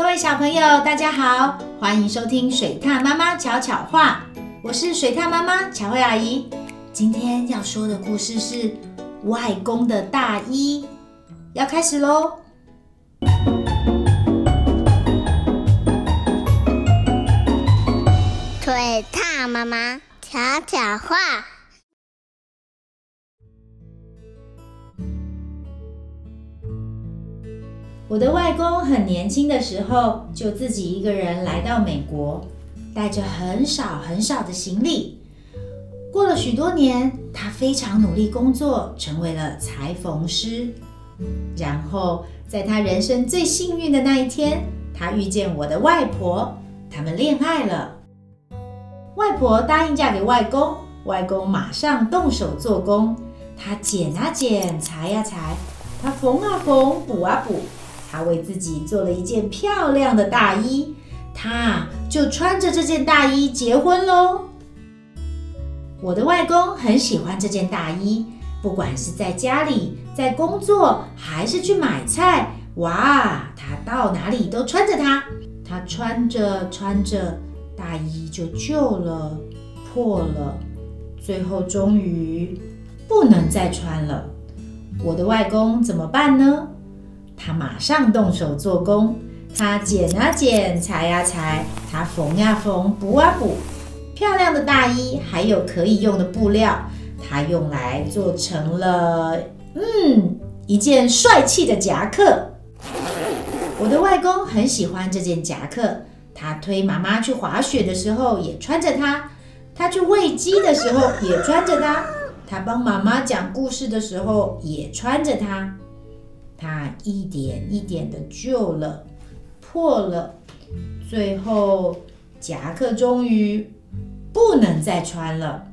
各位小朋友，大家好，欢迎收听水獭妈妈巧巧话。我是水獭妈妈巧慧阿姨。今天要说的故事是外公的大衣，要开始喽。水獭妈妈巧巧话。我的外公很年轻的时候就自己一个人来到美国，带着很少很少的行李。过了许多年，他非常努力工作，成为了裁缝师。然后在他人生最幸运的那一天，他遇见我的外婆，他们恋爱了。外婆答应嫁给外公，外公马上动手做工，他剪啊剪，裁呀裁，他缝啊缝，补啊补。他为自己做了一件漂亮的大衣，他就穿着这件大衣结婚喽。我的外公很喜欢这件大衣，不管是在家里、在工作，还是去买菜，哇，他到哪里都穿着它。他穿着穿着，大衣就旧了、破了，最后终于不能再穿了。我的外公怎么办呢？他马上动手做工，他剪啊剪，裁呀裁，他缝呀缝，补啊补。漂亮的大衣还有可以用的布料，他用来做成了，嗯，一件帅气的夹克。我的外公很喜欢这件夹克，他推妈妈去滑雪的时候也穿着它，他去喂鸡的时候也穿着它，他帮妈妈讲故事的时候也穿着它。它一点一点的旧了，破了，最后夹克终于不能再穿了。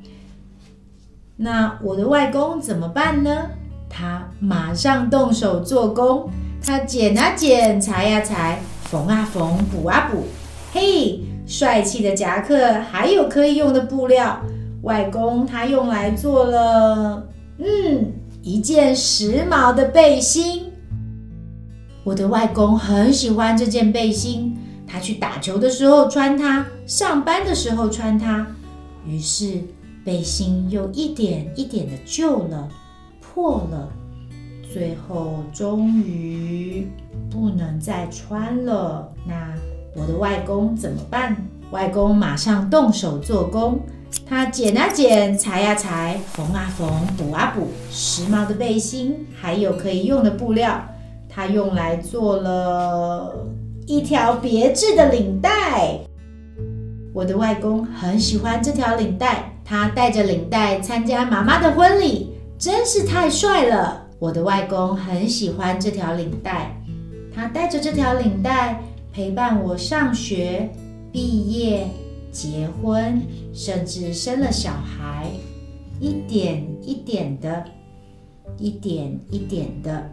那我的外公怎么办呢？他马上动手做工，他剪啊剪，裁呀裁，缝啊缝，补啊补。嘿，帅气的夹克还有可以用的布料，外公他用来做了，嗯，一件时髦的背心。我的外公很喜欢这件背心，他去打球的时候穿它，上班的时候穿它。于是背心又一点一点的旧了、破了，最后终于不能再穿了。那我的外公怎么办？外公马上动手做工，他剪啊剪，裁呀裁，缝啊缝，补啊补，时髦的背心还有可以用的布料。他用来做了一条别致的领带。我的外公很喜欢这条领带，他带着领带参加妈妈的婚礼，真是太帅了。我的外公很喜欢这条领带，他带着这条领带陪伴我上学、毕业、结婚，甚至生了小孩，一点一点的，一点一点的。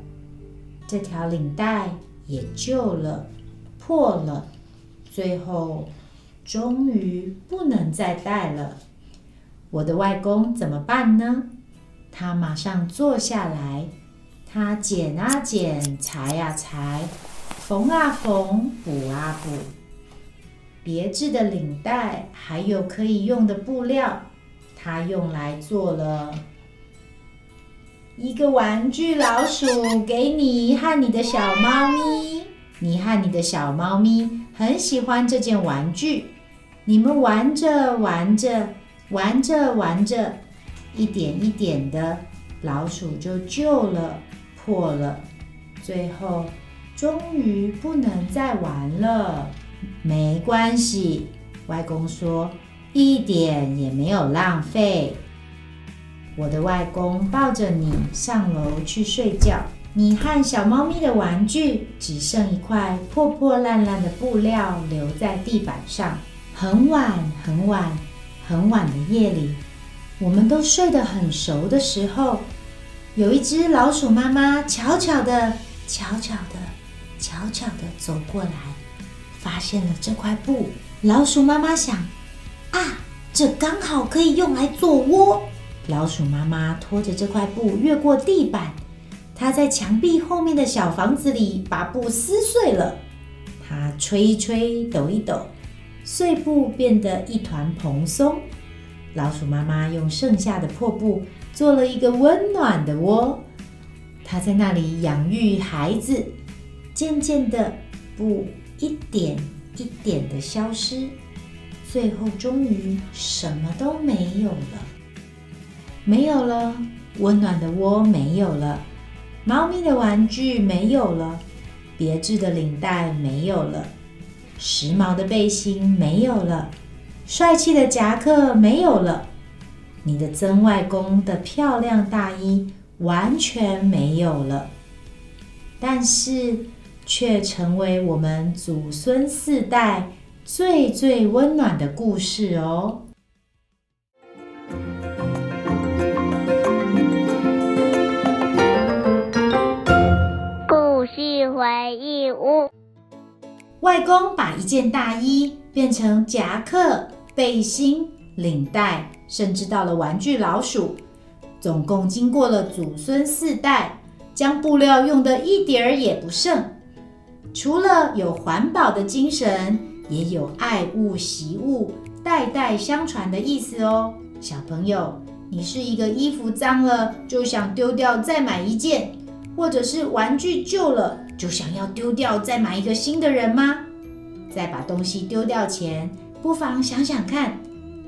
这条领带也旧了、破了，最后终于不能再戴了。我的外公怎么办呢？他马上坐下来，他剪啊剪，裁啊裁，缝啊缝，补啊补。别致的领带还有可以用的布料，他用来做了。一个玩具老鼠给你和你的小猫咪，你和你的小猫咪很喜欢这件玩具。你们玩着玩着，玩着玩着，一点一点的，老鼠就旧了、破了，最后终于不能再玩了。没关系，外公说，一点也没有浪费。我的外公抱着你上楼去睡觉，你和小猫咪的玩具只剩一块破破烂烂的布料留在地板上。很晚很晚很晚的夜里，我们都睡得很熟的时候，有一只老鼠妈妈悄悄地、悄悄地、悄悄地走过来，发现了这块布。老鼠妈妈想：啊，这刚好可以用来做窝。老鼠妈妈拖着这块布越过地板，她在墙壁后面的小房子里把布撕碎了。它吹一吹，抖一抖，碎布变得一团蓬松。老鼠妈妈用剩下的破布做了一个温暖的窝，它在那里养育孩子。渐渐的，布一点一点的消失，最后终于什么都没有了。没有了，温暖的窝没有了，猫咪的玩具没有了，别致的领带没有了，时髦的背心没有了，帅气的夹克没有了，你的曾外公的漂亮大衣完全没有了，但是却成为我们祖孙四代最最温暖的故事哦。外公把一件大衣变成夹克、背心、领带，甚至到了玩具老鼠。总共经过了祖孙四代，将布料用得一点儿也不剩。除了有环保的精神，也有爱物惜物、代代相传的意思哦。小朋友，你是一个衣服脏了就想丢掉再买一件，或者是玩具旧了，就想要丢掉，再买一个新的人吗？在把东西丢掉前，不妨想想看，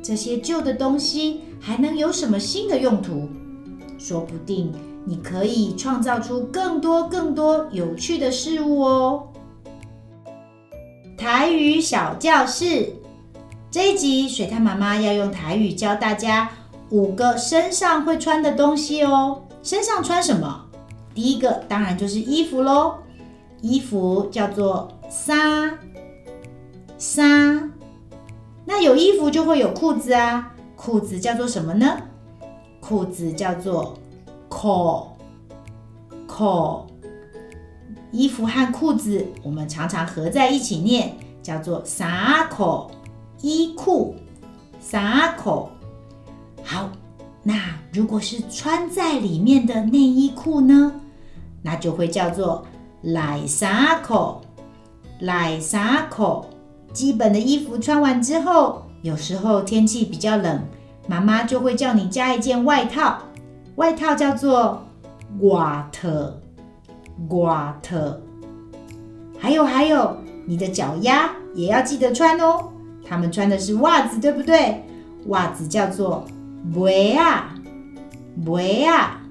这些旧的东西还能有什么新的用途？说不定你可以创造出更多更多有趣的事物哦。台语小教室，这一集水獭妈妈要用台语教大家五个身上会穿的东西哦。身上穿什么？第一个当然就是衣服喽。衣服叫做衫，衫。那有衣服就会有裤子啊，裤子叫做什么呢？裤子叫做裤，裤。衣服和裤子我们常常合在一起念，叫做衫裤，衣裤，衫裤。好，那如果是穿在里面的内衣裤呢？那就会叫做。内衫裤，内衫裤。基本的衣服穿完之后，有时候天气比较冷，妈妈就会叫你加一件外套。外套叫做外套，外套。还有还有，你的脚丫也要记得穿哦。他们穿的是袜子，对不对？袜子叫做袜仔，袜仔。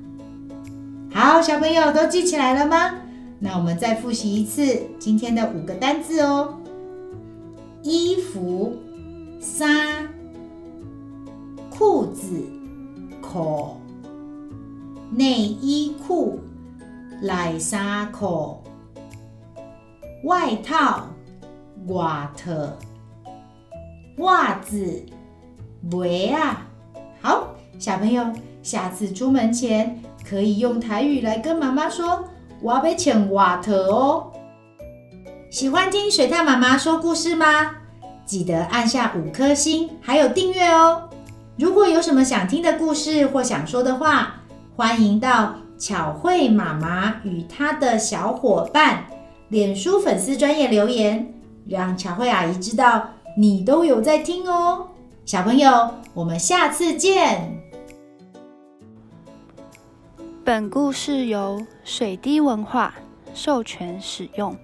好，小朋友都记起来了吗？那我们再复习一次今天的五个单字哦：衣服、衫、裤子、裤、内衣裤、内衫裤、外套、外套、袜子、袜仔。好，小朋友，下次出门前可以用台语来跟妈妈说。我要被请瓦特哦！喜欢听水獭妈妈说故事吗？记得按下五颗星，还有订阅哦！如果有什么想听的故事或想说的话，欢迎到巧慧妈妈与她的小伙伴脸书粉丝专业留言，让巧慧阿姨知道你都有在听哦！小朋友，我们下次见！本故事由水滴文化授权使用。